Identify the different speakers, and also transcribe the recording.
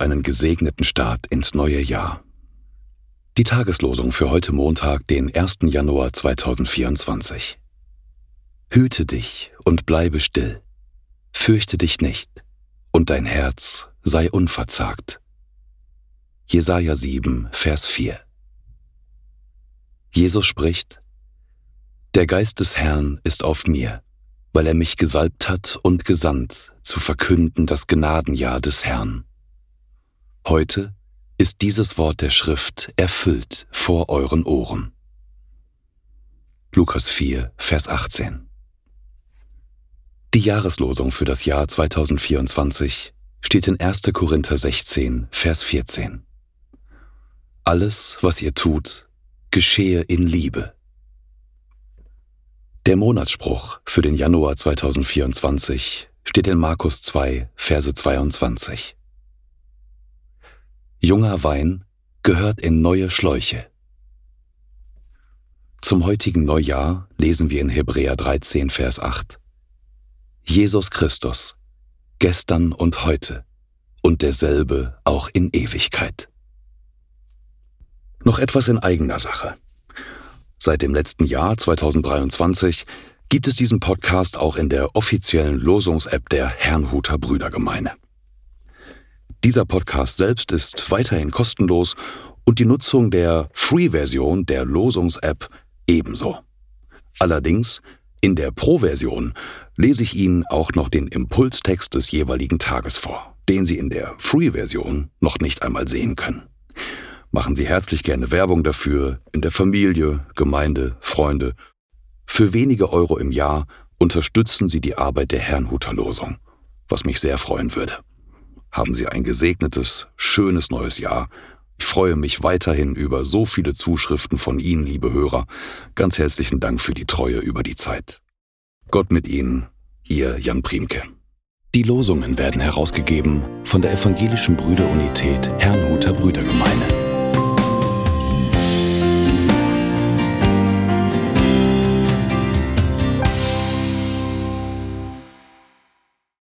Speaker 1: einen gesegneten Start ins neue Jahr. Die Tageslosung für heute Montag, den 1. Januar 2024. Hüte dich und bleibe still. Fürchte dich nicht, und dein Herz sei unverzagt. Jesaja 7, Vers 4. Jesus spricht: Der Geist des Herrn ist auf mir weil er mich gesalbt hat und gesandt, zu verkünden das Gnadenjahr des Herrn. Heute ist dieses Wort der Schrift erfüllt vor euren Ohren. Lukas 4, Vers 18 Die Jahreslosung für das Jahr 2024 steht in 1. Korinther 16, Vers 14. Alles, was ihr tut, geschehe in Liebe der Monatsspruch für den Januar 2024 steht in Markus 2, Verse 22. Junger Wein gehört in neue Schläuche. Zum heutigen Neujahr lesen wir in Hebräer 13, Vers 8. Jesus Christus, gestern und heute und derselbe auch in Ewigkeit. Noch etwas in eigener Sache. Seit dem letzten Jahr 2023 gibt es diesen Podcast auch in der offiziellen Losungs-App der Herrnhuter Brüdergemeine. Dieser Podcast selbst ist weiterhin kostenlos und die Nutzung der Free-Version der Losungs-App ebenso. Allerdings, in der Pro-Version lese ich Ihnen auch noch den Impulstext des jeweiligen Tages vor, den Sie in der Free-Version noch nicht einmal sehen können. Machen Sie herzlich gerne Werbung dafür in der Familie, Gemeinde, Freunde. Für wenige Euro im Jahr unterstützen Sie die Arbeit der Herrnhuter Losung, was mich sehr freuen würde. Haben Sie ein gesegnetes, schönes neues Jahr. Ich freue mich weiterhin über so viele Zuschriften von Ihnen, liebe Hörer. Ganz herzlichen Dank für die Treue über die Zeit. Gott mit Ihnen, Ihr Jan Priemke. Die Losungen werden herausgegeben von der Evangelischen Brüderunität Herrnhut